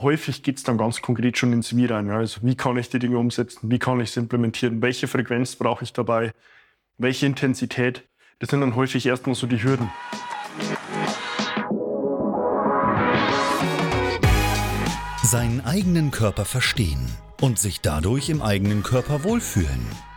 häufig geht es dann ganz konkret schon ins Wie rein. Also wie kann ich die Dinge umsetzen, wie kann ich es implementieren, welche Frequenz brauche ich dabei, welche Intensität. Das sind dann häufig erstmal so die Hürden. Seinen eigenen Körper verstehen und sich dadurch im eigenen Körper wohlfühlen.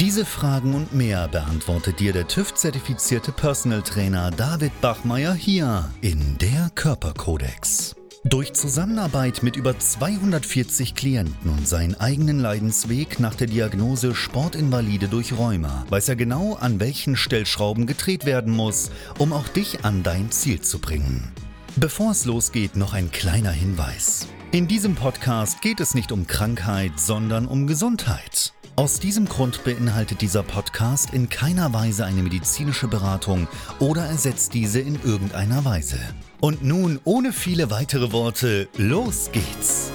Diese Fragen und mehr beantwortet dir der TÜV-zertifizierte Personal Trainer David Bachmeier hier in der Körperkodex. Durch Zusammenarbeit mit über 240 Klienten und seinen eigenen Leidensweg nach der Diagnose Sportinvalide durch Rheuma weiß er genau, an welchen Stellschrauben gedreht werden muss, um auch dich an dein Ziel zu bringen. Bevor es losgeht, noch ein kleiner Hinweis. In diesem Podcast geht es nicht um Krankheit, sondern um Gesundheit. Aus diesem Grund beinhaltet dieser Podcast in keiner Weise eine medizinische Beratung oder ersetzt diese in irgendeiner Weise. Und nun, ohne viele weitere Worte, los geht's!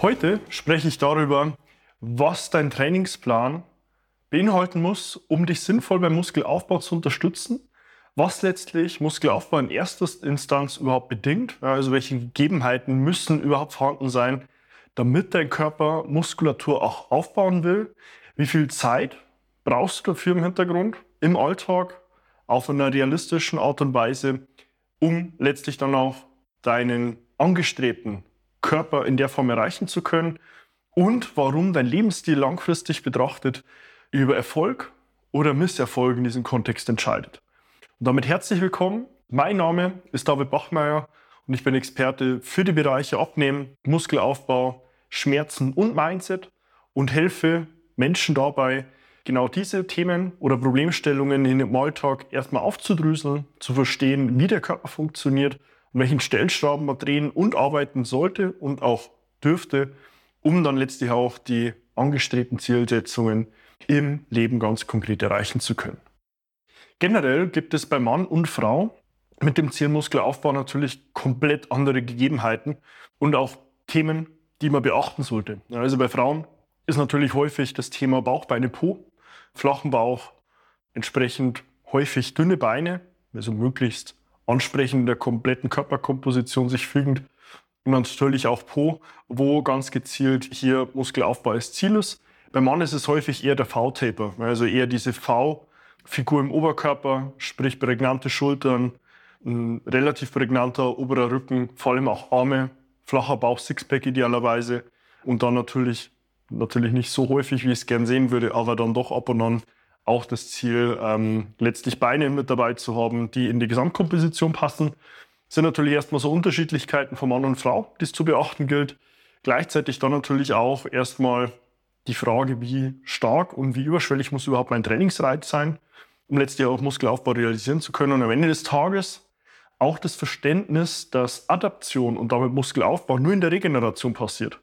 Heute spreche ich darüber, was dein Trainingsplan beinhalten muss, um dich sinnvoll beim Muskelaufbau zu unterstützen was letztlich Muskelaufbau in erster Instanz überhaupt bedingt. Also welche Gegebenheiten müssen überhaupt vorhanden sein, damit dein Körper Muskulatur auch aufbauen will. Wie viel Zeit brauchst du dafür im Hintergrund, im Alltag, auf einer realistischen Art und Weise, um letztlich dann auch deinen angestrebten Körper in der Form erreichen zu können und warum dein Lebensstil langfristig betrachtet über Erfolg oder Misserfolg in diesem Kontext entscheidet. Und damit herzlich willkommen. Mein Name ist David Bachmeier und ich bin Experte für die Bereiche Abnehmen, Muskelaufbau, Schmerzen und Mindset und helfe Menschen dabei, genau diese Themen oder Problemstellungen in ihrem Alltag erstmal aufzudröseln, zu verstehen, wie der Körper funktioniert und welchen Stellschrauben man drehen und arbeiten sollte und auch dürfte, um dann letztlich auch die angestrebten Zielsetzungen im Leben ganz konkret erreichen zu können. Generell gibt es bei Mann und Frau mit dem Zielmuskelaufbau natürlich komplett andere Gegebenheiten und auch Themen, die man beachten sollte. Also bei Frauen ist natürlich häufig das Thema Bauch, Beine, Po, flachen Bauch, entsprechend häufig dünne Beine, also möglichst ansprechend der kompletten Körperkomposition sich fügend. Und natürlich auch Po, wo ganz gezielt hier Muskelaufbau als Ziel ist. Beim Mann ist es häufig eher der V-Taper, also eher diese V- Figur im Oberkörper, sprich prägnante Schultern, ein relativ prägnanter oberer Rücken, vor allem auch Arme, flacher Bauch, Sixpack idealerweise und dann natürlich, natürlich nicht so häufig, wie ich es gern sehen würde, aber dann doch ab und an auch das Ziel, ähm, letztlich Beine mit dabei zu haben, die in die Gesamtkomposition passen. Das sind natürlich erstmal so Unterschiedlichkeiten von Mann und Frau, die es zu beachten gilt. Gleichzeitig dann natürlich auch erstmal die Frage, wie stark und wie überschwellig muss überhaupt mein Trainingsreiz sein um letztlich auch Muskelaufbau realisieren zu können. Und am Ende des Tages auch das Verständnis, dass Adaption und damit Muskelaufbau nur in der Regeneration passiert.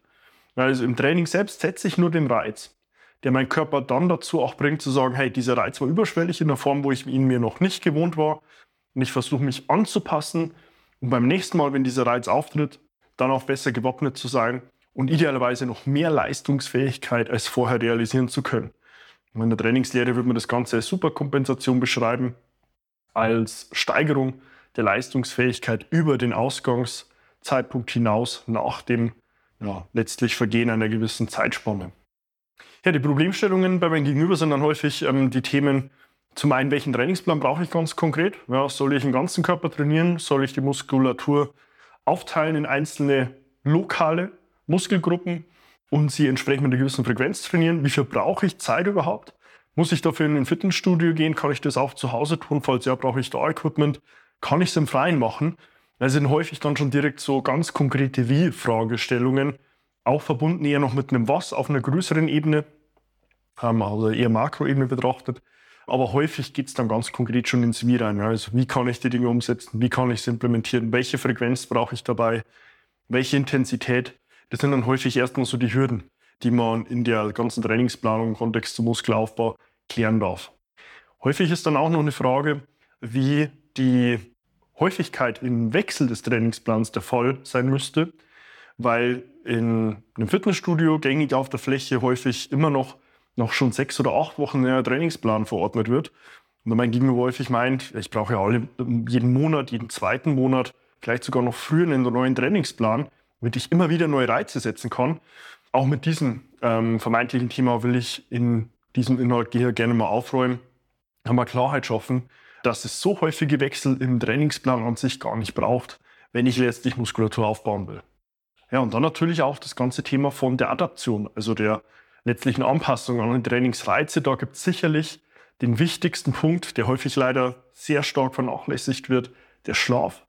Also im Training selbst setze ich nur den Reiz, der meinen Körper dann dazu auch bringt zu sagen, hey, dieser Reiz war überschwellig in der Form, wo ich ihn mir noch nicht gewohnt war. Und ich versuche mich anzupassen, um beim nächsten Mal, wenn dieser Reiz auftritt, dann auch besser gewappnet zu sein und idealerweise noch mehr Leistungsfähigkeit als vorher realisieren zu können. In der Trainingslehre würde man das Ganze als Superkompensation beschreiben, als Steigerung der Leistungsfähigkeit über den Ausgangszeitpunkt hinaus nach dem ja, letztlich Vergehen einer gewissen Zeitspanne. Ja, die Problemstellungen bei meinem Gegenüber sind dann häufig ähm, die Themen, zum einen, welchen Trainingsplan brauche ich ganz konkret? Ja, soll ich den ganzen Körper trainieren? Soll ich die Muskulatur aufteilen in einzelne lokale Muskelgruppen? und sie entsprechend mit einer gewissen Frequenz trainieren. Wie viel brauche ich Zeit überhaupt? Muss ich dafür in ein Fitnessstudio gehen? Kann ich das auch zu Hause tun? Falls ja, brauche ich da Equipment? Kann ich es im Freien machen? Das sind häufig dann schon direkt so ganz konkrete Wie-Fragestellungen, auch verbunden eher noch mit einem Was auf einer größeren Ebene, also eher Makroebene betrachtet. Aber häufig geht es dann ganz konkret schon ins Wie rein. Also wie kann ich die Dinge umsetzen? Wie kann ich es implementieren? Welche Frequenz brauche ich dabei? Welche Intensität? Das sind dann häufig erstmal so die Hürden, die man in der ganzen Trainingsplanung im Kontext zum Muskelaufbau klären darf. Häufig ist dann auch noch eine Frage, wie die Häufigkeit im Wechsel des Trainingsplans der Fall sein müsste, weil in einem Fitnessstudio gängig auf der Fläche häufig immer noch, noch schon sechs oder acht Wochen ein Trainingsplan verordnet wird. Und mein Gegenüber häufig meint, ich brauche ja alle, jeden Monat, jeden zweiten Monat, vielleicht sogar noch früher einen neuen Trainingsplan, damit ich immer wieder neue Reize setzen kann. Auch mit diesem ähm, vermeintlichen Thema will ich in diesem Inhalt hier gerne mal aufräumen, mal Klarheit schaffen, dass es so häufige Wechsel im Trainingsplan an sich gar nicht braucht, wenn ich letztlich Muskulatur aufbauen will. Ja, und dann natürlich auch das ganze Thema von der Adaption, also der letztlichen Anpassung an die Trainingsreize. Da gibt es sicherlich den wichtigsten Punkt, der häufig leider sehr stark vernachlässigt wird, der Schlaf.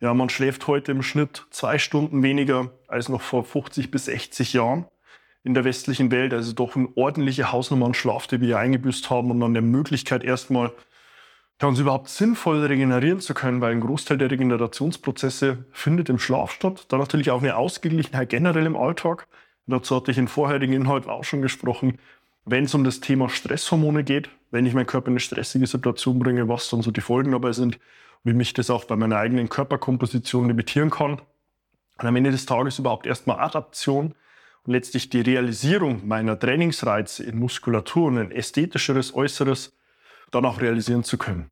Ja, man schläft heute im Schnitt zwei Stunden weniger als noch vor 50 bis 60 Jahren in der westlichen Welt. Also doch eine ordentliche Hausnummer an Schlaf, die wir eingebüßt haben und dann der Möglichkeit erstmal ja, uns überhaupt sinnvoll regenerieren zu können, weil ein Großteil der Regenerationsprozesse findet im Schlaf statt. Dann natürlich auch eine Ausgeglichenheit generell im Alltag. dazu hatte ich in vorherigen Inhalten auch schon gesprochen. Wenn es um das Thema Stresshormone geht, wenn ich meinen Körper in eine stressige Situation bringe, was dann so die Folgen dabei sind, wie mich das auch bei meiner eigenen Körperkomposition limitieren kann. Und am Ende des Tages überhaupt erstmal Adaption und letztlich die Realisierung meiner Trainingsreize in Muskulatur und ein ästhetischeres Äußeres dann auch realisieren zu können.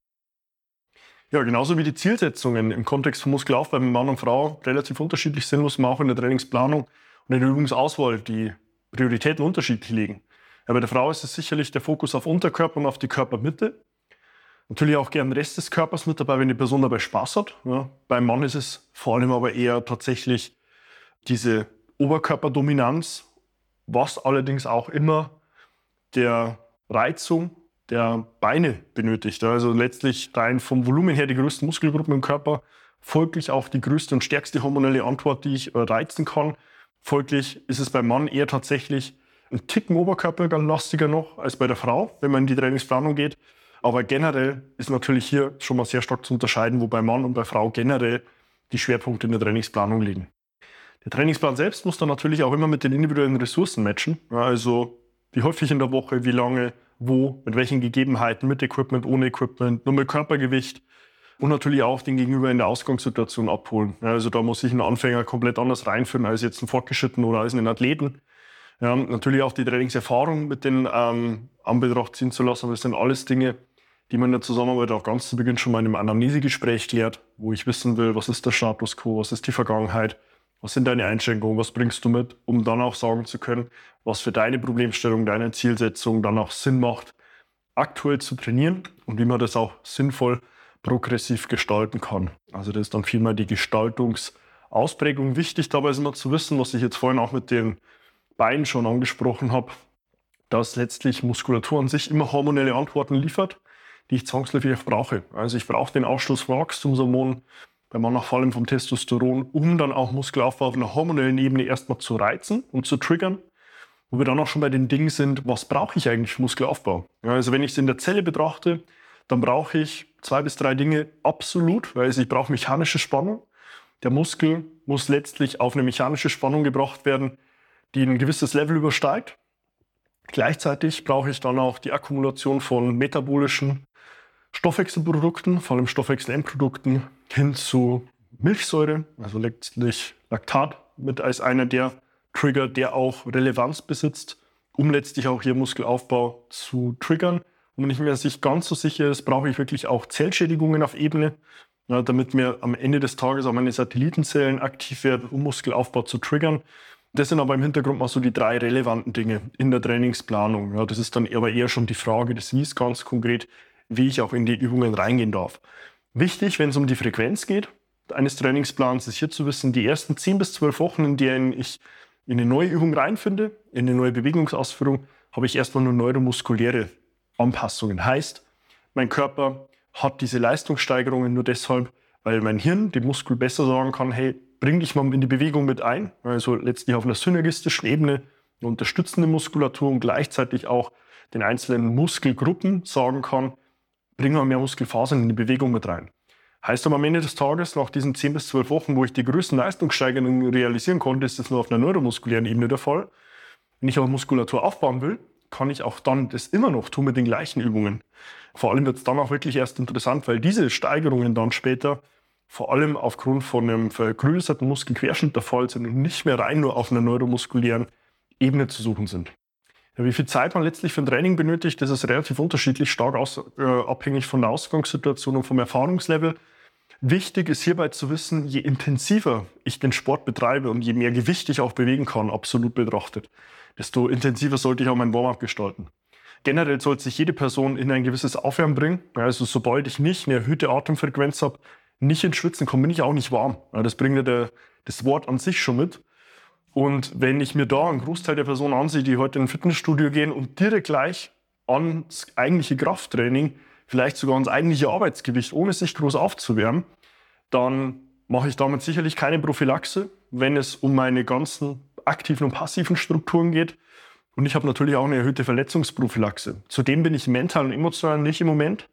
Ja, genauso wie die Zielsetzungen im Kontext von Muskelaufbau bei Mann und Frau relativ unterschiedlich sind, muss man auch in der Trainingsplanung und in der Übungsauswahl die Prioritäten unterschiedlich legen. Ja, bei der Frau ist es sicherlich der Fokus auf Unterkörper und auf die Körpermitte. Natürlich auch gern Rest des Körpers mit dabei, wenn die Person dabei Spaß hat. Ja, beim Mann ist es vor allem aber eher tatsächlich diese Oberkörperdominanz, was allerdings auch immer der Reizung der Beine benötigt. Also letztlich rein vom Volumen her die größten Muskelgruppen im Körper, folglich auch die größte und stärkste hormonelle Antwort, die ich äh, reizen kann. Folglich ist es beim Mann eher tatsächlich ein Ticken oberkörperlastiger noch als bei der Frau, wenn man in die Trainingsplanung geht. Aber generell ist natürlich hier schon mal sehr stark zu unterscheiden, wo bei Mann und bei Frau generell die Schwerpunkte in der Trainingsplanung liegen. Der Trainingsplan selbst muss dann natürlich auch immer mit den individuellen Ressourcen matchen. Also wie häufig in der Woche, wie lange, wo, mit welchen Gegebenheiten, mit Equipment, ohne Equipment, nur mit Körpergewicht und natürlich auch den Gegenüber in der Ausgangssituation abholen. Also da muss sich ein Anfänger komplett anders reinführen als jetzt ein Fortgeschritten oder als einen Athleten. Ja, natürlich auch die Trainingserfahrung mit den ähm, Anbetracht ziehen zu lassen, aber das sind alles Dinge, die man in der Zusammenarbeit auch ganz zu Beginn schon mal in einem Anamnesegespräch klärt, wo ich wissen will, was ist der Status quo, was ist die Vergangenheit, was sind deine Einschränkungen, was bringst du mit, um dann auch sagen zu können, was für deine Problemstellung, deine Zielsetzung dann auch Sinn macht, aktuell zu trainieren und wie man das auch sinnvoll progressiv gestalten kann. Also das ist dann vielmehr die Gestaltungsausprägung. Wichtig dabei ist immer zu wissen, was ich jetzt vorhin auch mit den Beinen schon angesprochen habe, dass letztlich Muskulatur an sich immer hormonelle Antworten liefert, die ich zwangsläufig auch brauche. Also ich brauche den Ausstoß von Wachstumshormonen, bei Männern vor allem vom Testosteron, um dann auch Muskelaufbau auf einer hormonellen Ebene erstmal zu reizen und zu triggern. Wo wir dann auch schon bei den Dingen sind, was brauche ich eigentlich für Muskelaufbau? Also wenn ich es in der Zelle betrachte, dann brauche ich zwei bis drei Dinge absolut, weil ich brauche mechanische Spannung. Der Muskel muss letztlich auf eine mechanische Spannung gebracht werden, die ein gewisses Level übersteigt. Gleichzeitig brauche ich dann auch die Akkumulation von metabolischen Stoffwechselprodukten, vor allem Stoffwechselendprodukten, hin zu Milchsäure, also letztlich Laktat mit als einer der Trigger, der auch Relevanz besitzt, um letztlich auch hier Muskelaufbau zu triggern. Und wenn ich mir sich ganz so sicher ist, brauche ich wirklich auch Zellschädigungen auf Ebene, ja, damit mir am Ende des Tages auch meine Satellitenzellen aktiv werden, um Muskelaufbau zu triggern. Das sind aber im Hintergrund mal so die drei relevanten Dinge in der Trainingsplanung. Ja, das ist dann aber eher schon die Frage des Wies ganz konkret wie ich auch in die Übungen reingehen darf. Wichtig, wenn es um die Frequenz geht, eines Trainingsplans ist hier zu wissen, die ersten 10 bis 12 Wochen, in denen ich in eine neue Übung reinfinde, in eine neue Bewegungsausführung, habe ich erstmal nur neuromuskuläre Anpassungen. Heißt, mein Körper hat diese Leistungssteigerungen nur deshalb, weil mein Hirn dem Muskel besser sagen kann, hey, bring dich mal in die Bewegung mit ein. Also letztlich auf einer synergistischen Ebene eine unterstützende Muskulatur und gleichzeitig auch den einzelnen Muskelgruppen sagen kann, bringen wir mehr Muskelfasern in die Bewegung mit rein. Heißt aber am Ende des Tages, nach diesen 10 bis 12 Wochen, wo ich die größten Leistungssteigerungen realisieren konnte, ist das nur auf einer neuromuskulären Ebene der Fall. Wenn ich aber Muskulatur aufbauen will, kann ich auch dann das immer noch tun mit den gleichen Übungen. Vor allem wird es dann auch wirklich erst interessant, weil diese Steigerungen dann später vor allem aufgrund von einem vergrößerten Muskelquerschnitt der Fall sind und nicht mehr rein nur auf einer neuromuskulären Ebene zu suchen sind. Ja, wie viel Zeit man letztlich für ein Training benötigt, das ist relativ unterschiedlich, stark aus, äh, abhängig von der Ausgangssituation und vom Erfahrungslevel. Wichtig ist hierbei zu wissen, je intensiver ich den Sport betreibe und je mehr Gewicht ich auch bewegen kann, absolut betrachtet, desto intensiver sollte ich auch mein Warm-up gestalten. Generell sollte sich jede Person in ein gewisses Aufwärmen bringen. Also sobald ich nicht eine erhöhte Atemfrequenz habe, nicht ins Schwitzen komme, bin ich auch nicht warm. Das bringt ja der, das Wort an sich schon mit. Und wenn ich mir da einen Großteil der Personen ansehe, die heute in ein Fitnessstudio gehen und direkt gleich ans eigentliche Krafttraining, vielleicht sogar ans eigentliche Arbeitsgewicht, ohne sich groß aufzuwärmen, dann mache ich damit sicherlich keine Prophylaxe, wenn es um meine ganzen aktiven und passiven Strukturen geht. Und ich habe natürlich auch eine erhöhte Verletzungsprophylaxe. Zudem bin ich mental und emotional nicht im Moment.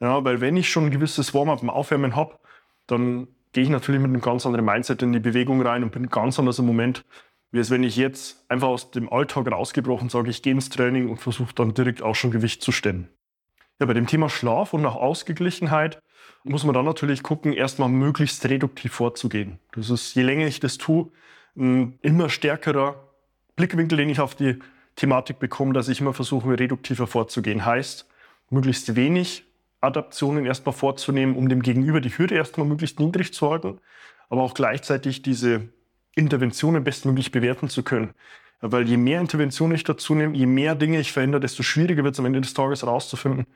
Ja, weil wenn ich schon ein gewisses Warm-up im Aufwärmen habe, dann gehe ich natürlich mit einem ganz anderen Mindset in die Bewegung rein und bin ganz anders im Moment, wie es wenn ich jetzt einfach aus dem Alltag rausgebrochen sage, ich gehe ins Training und versuche dann direkt auch schon Gewicht zu stemmen. Ja, bei dem Thema Schlaf und nach Ausgeglichenheit muss man dann natürlich gucken, erstmal möglichst reduktiv vorzugehen. Das ist, je länger ich das tue, ein immer stärkerer Blickwinkel, den ich auf die Thematik bekomme, dass ich immer versuche, reduktiver vorzugehen. Heißt, möglichst wenig Adaptionen erstmal vorzunehmen, um dem Gegenüber die Hürde erstmal möglichst niedrig zu halten, aber auch gleichzeitig diese Interventionen bestmöglich bewerten zu können. Weil je mehr Interventionen ich dazu nehme, je mehr Dinge ich verändere, desto schwieriger wird es am Ende des Tages herauszufinden,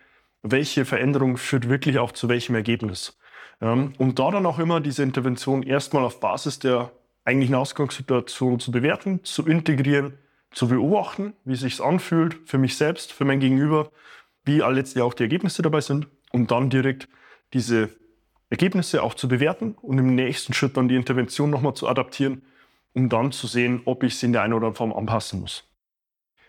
welche Veränderung führt wirklich auch zu welchem Ergebnis. Und da dann auch immer diese Intervention erstmal auf Basis der eigentlichen Ausgangssituation zu bewerten, zu integrieren, zu beobachten, wie es sich anfühlt für mich selbst, für mein Gegenüber wie letztlich auch die Ergebnisse dabei sind, um dann direkt diese Ergebnisse auch zu bewerten und im nächsten Schritt dann die Intervention nochmal zu adaptieren, um dann zu sehen, ob ich sie in der einen oder anderen Form anpassen muss.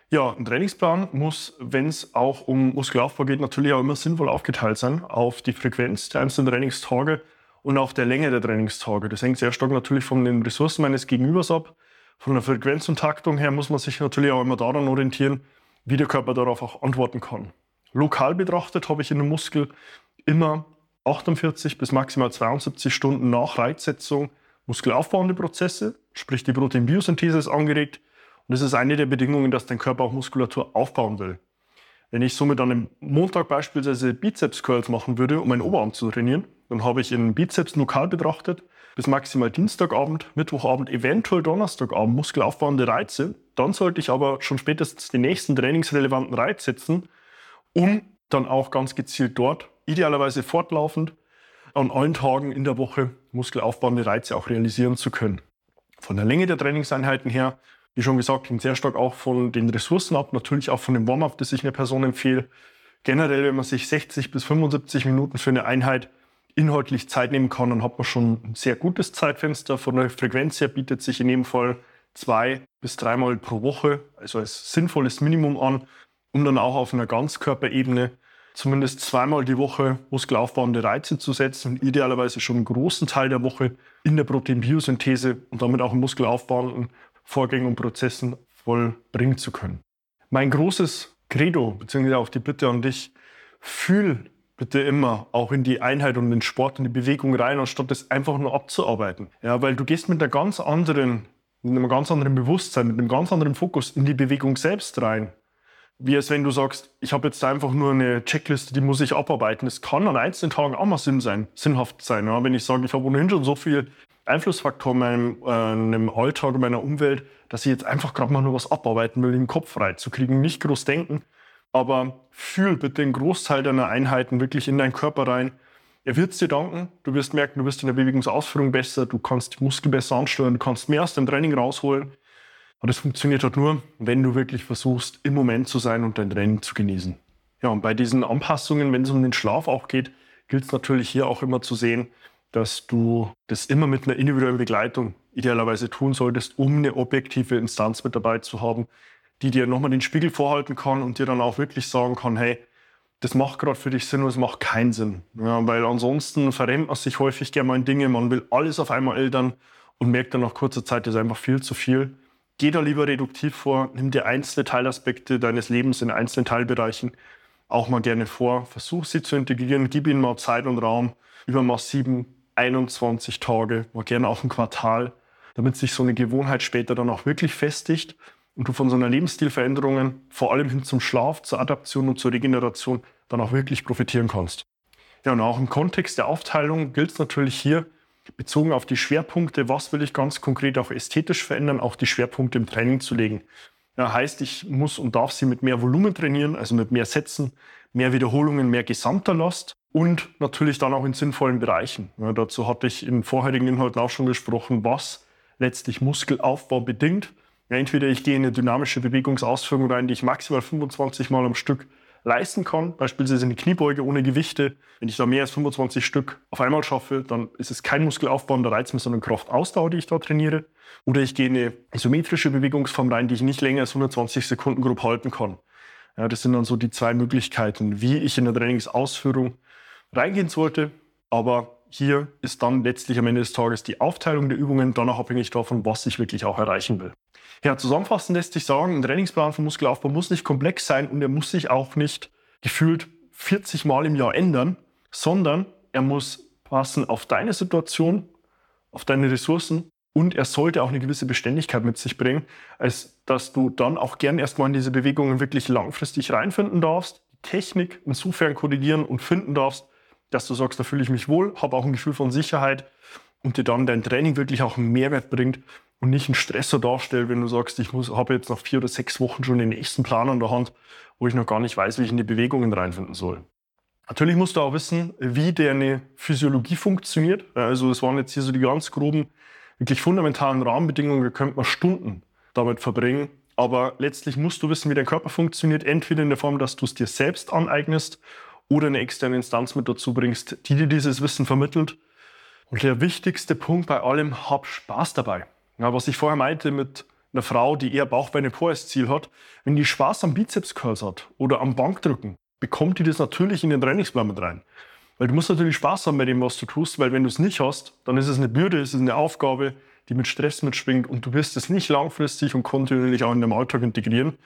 Ja, ein Trainingsplan muss, wenn es auch um Muskelaufbau geht, natürlich auch immer sinnvoll aufgeteilt sein auf die Frequenz der einzelnen Trainingstage und auf der Länge der Trainingstage. Das hängt sehr stark natürlich von den Ressourcen meines Gegenübers ab. Von der Frequenz und Taktung her muss man sich natürlich auch immer daran orientieren, wie der Körper darauf auch antworten kann. Lokal betrachtet habe ich in dem Muskel immer 48 bis maximal 72 Stunden nach Reizsetzung muskelaufbauende Prozesse, sprich die Proteinbiosynthese ist angeregt und das ist eine der Bedingungen, dass dein Körper auch Muskulatur aufbauen will. Wenn ich somit an einem Montag beispielsweise Bizeps-Curls machen würde, um meinen Oberarm zu trainieren, dann habe ich in Bizeps lokal betrachtet bis maximal Dienstagabend, Mittwochabend, eventuell Donnerstagabend muskelaufbauende Reize. Dann sollte ich aber schon spätestens den nächsten trainingsrelevanten Reiz setzen um dann auch ganz gezielt dort, idealerweise fortlaufend, an allen Tagen in der Woche muskelaufbauende Reize auch realisieren zu können. Von der Länge der Trainingseinheiten her, wie schon gesagt, hängt sehr stark auch von den Ressourcen ab, natürlich auch von dem Warm-up, das ich einer Person empfehle. Generell, wenn man sich 60 bis 75 Minuten für eine Einheit inhaltlich Zeit nehmen kann, dann hat man schon ein sehr gutes Zeitfenster. Von der Frequenz her bietet sich in jedem Fall zwei bis dreimal pro Woche, also als sinnvolles Minimum an, um dann auch auf einer Ganzkörperebene zumindest zweimal die Woche muskelaufbauende Reize zu setzen und idealerweise schon einen großen Teil der Woche in der Proteinbiosynthese und damit auch in muskelaufbauenden Vorgängen und Prozessen vollbringen zu können. Mein großes Credo, beziehungsweise auch die Bitte an dich, fühl bitte immer auch in die Einheit und den Sport und die Bewegung rein, anstatt es einfach nur abzuarbeiten. Ja, weil du gehst mit einer ganz anderen, mit einem ganz anderen Bewusstsein, mit einem ganz anderen Fokus in die Bewegung selbst rein wie als wenn du sagst, ich habe jetzt einfach nur eine Checkliste, die muss ich abarbeiten. Es kann an einzelnen Tagen auch mal Sinn sein, sinnhaft sein. Ja? Wenn ich sage, ich habe ohnehin schon so viel Einflussfaktoren in meinem, äh, Alltag, in meiner Umwelt, dass ich jetzt einfach gerade mal nur was abarbeiten will, den Kopf frei zu kriegen, nicht groß denken, aber fühl bitte den Großteil deiner Einheiten wirklich in deinen Körper rein. Er wird es dir danken. Du wirst merken, du wirst in der Bewegungsausführung besser, du kannst die Muskeln besser ansteuern, du kannst mehr aus dem Training rausholen. Und das funktioniert halt nur, wenn du wirklich versuchst, im Moment zu sein und dein Training zu genießen. Ja, und bei diesen Anpassungen, wenn es um den Schlaf auch geht, gilt es natürlich hier auch immer zu sehen, dass du das immer mit einer individuellen Begleitung idealerweise tun solltest, um eine objektive Instanz mit dabei zu haben, die dir nochmal den Spiegel vorhalten kann und dir dann auch wirklich sagen kann, hey, das macht gerade für dich Sinn oder es macht keinen Sinn. Ja, weil ansonsten verrennt man sich häufig gerne mal in Dinge, man will alles auf einmal ändern und merkt dann nach kurzer Zeit, das ist einfach viel zu viel. Geh da lieber reduktiv vor, nimm dir einzelne Teilaspekte deines Lebens in einzelnen Teilbereichen auch mal gerne vor, versuch sie zu integrieren, gib ihnen mal Zeit und Raum. Über mal sieben, 21 Tage, mal gerne auch ein Quartal, damit sich so eine Gewohnheit später dann auch wirklich festigt und du von so einer Lebensstilveränderung vor allem hin zum Schlaf, zur Adaption und zur Regeneration dann auch wirklich profitieren kannst. Ja, und auch im Kontext der Aufteilung gilt es natürlich hier, bezogen auf die Schwerpunkte, was will ich ganz konkret auch ästhetisch verändern, auch die Schwerpunkte im Training zu legen. Ja, heißt, ich muss und darf sie mit mehr Volumen trainieren, also mit mehr Sätzen, mehr Wiederholungen, mehr gesamter Last und natürlich dann auch in sinnvollen Bereichen. Ja, dazu hatte ich in vorherigen Inhalten auch schon gesprochen, was letztlich Muskelaufbau bedingt. Ja, entweder ich gehe in eine dynamische Bewegungsausführung rein, die ich maximal 25 Mal am Stück leisten kann, beispielsweise eine Kniebeuge ohne Gewichte. Wenn ich da mehr als 25 Stück auf einmal schaffe, dann ist es kein muskelaufbauender Reiz mehr, sondern Kraftausdauer, die ich da trainiere. Oder ich gehe in eine isometrische Bewegungsform rein, die ich nicht länger als 120 Sekunden grob halten kann. Ja, das sind dann so die zwei Möglichkeiten, wie ich in der Trainingsausführung reingehen sollte. Aber hier ist dann letztlich am Ende des Tages die Aufteilung der Übungen dann auch abhängig davon, was ich wirklich auch erreichen will. Ja, zusammenfassend lässt sich sagen, ein Trainingsplan für Muskelaufbau muss nicht komplex sein und er muss sich auch nicht gefühlt 40 Mal im Jahr ändern, sondern er muss passen auf deine Situation, auf deine Ressourcen und er sollte auch eine gewisse Beständigkeit mit sich bringen, als dass du dann auch gern erstmal in diese Bewegungen wirklich langfristig reinfinden darfst, die Technik insofern korrigieren und finden darfst, dass du sagst, da fühle ich mich wohl, habe auch ein Gefühl von Sicherheit und dir dann dein Training wirklich auch einen Mehrwert bringt und nicht einen Stressor darstellt, wenn du sagst, ich habe jetzt nach vier oder sechs Wochen schon den nächsten Plan an der Hand, wo ich noch gar nicht weiß, wie ich in die Bewegungen reinfinden soll. Natürlich musst du auch wissen, wie deine Physiologie funktioniert. Also es waren jetzt hier so die ganz groben, wirklich fundamentalen Rahmenbedingungen. Da könnte man Stunden damit verbringen. Aber letztlich musst du wissen, wie dein Körper funktioniert. Entweder in der Form, dass du es dir selbst aneignest oder eine externe Instanz mit dazu bringst, die dir dieses Wissen vermittelt. Und der wichtigste Punkt bei allem, hab Spaß dabei. Ja, was ich vorher meinte mit einer Frau, die eher Bauchbeine Po als Ziel hat, wenn die Spaß am Bizeps Curls hat oder am Bankdrücken, bekommt die das natürlich in den Trainingsplan mit rein. Weil du musst natürlich Spaß haben bei dem, was du tust, weil wenn du es nicht hast, dann ist es eine Bürde, es ist eine Aufgabe, die mit Stress mitschwingt und du wirst es nicht langfristig und kontinuierlich auch in deinem Alltag integrieren.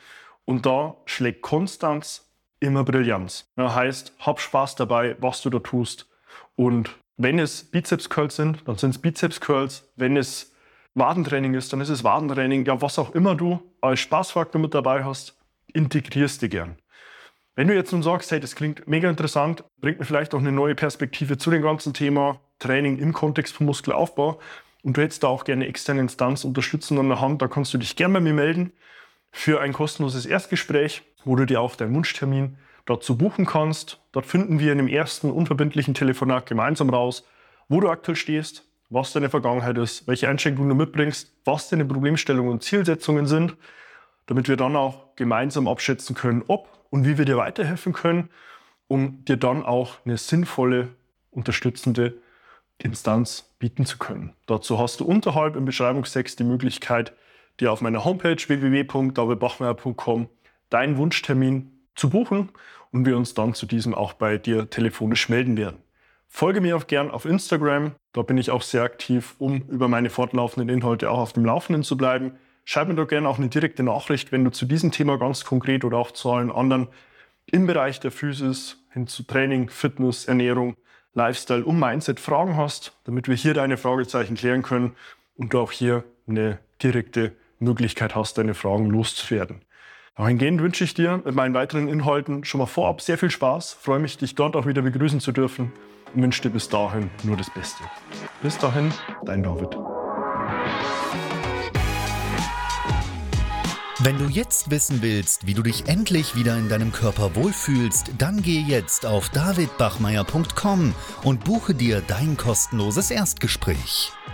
Und da schlägt Konstanz immer Brillanz. Ja, heißt, hab Spaß dabei, was du da tust. Und wenn es Bizeps Curls sind, dann sind es Bizeps Curls. Wenn es Wadentraining ist, dann ist es Wadentraining. Ja, was auch immer du als Spaßfaktor mit dabei hast, integrierst du gern. Wenn du jetzt nun sagst, hey, das klingt mega interessant, bringt mir vielleicht auch eine neue Perspektive zu dem ganzen Thema Training im Kontext von Muskelaufbau und du hättest da auch gerne externe Instanz unterstützen an der Hand, da kannst du dich gerne bei mir melden für ein kostenloses Erstgespräch, wo du dir auch deinen Wunschtermin dazu buchen kannst. Dort finden wir in dem ersten unverbindlichen Telefonat gemeinsam raus, wo du aktuell stehst, was deine Vergangenheit ist, welche Einschränkungen du mitbringst, was deine Problemstellungen und Zielsetzungen sind, damit wir dann auch gemeinsam abschätzen können, ob und wie wir dir weiterhelfen können, um dir dann auch eine sinnvolle, unterstützende Instanz bieten zu können. Dazu hast du unterhalb im Beschreibungstext die Möglichkeit, dir auf meiner Homepage www.davidbachmeier.com deinen Wunschtermin zu buchen und wir uns dann zu diesem auch bei dir telefonisch melden werden. Folge mir auch gern auf Instagram. Da bin ich auch sehr aktiv, um über meine fortlaufenden Inhalte auch auf dem Laufenden zu bleiben. Schreib mir doch gerne auch eine direkte Nachricht, wenn du zu diesem Thema ganz konkret oder auch zu allen anderen im Bereich der Physis hin zu Training, Fitness, Ernährung, Lifestyle und Mindset Fragen hast, damit wir hier deine Fragezeichen klären können und du auch hier eine direkte Möglichkeit hast, deine Fragen loszuwerden. Dahingehend wünsche ich dir mit meinen weiteren Inhalten schon mal vorab sehr viel Spaß, freue mich, dich dort auch wieder begrüßen zu dürfen und wünsche dir bis dahin nur das Beste. Bis dahin, dein David. Wenn du jetzt wissen willst, wie du dich endlich wieder in deinem Körper wohlfühlst, dann geh jetzt auf davidbachmeier.com und buche dir dein kostenloses Erstgespräch.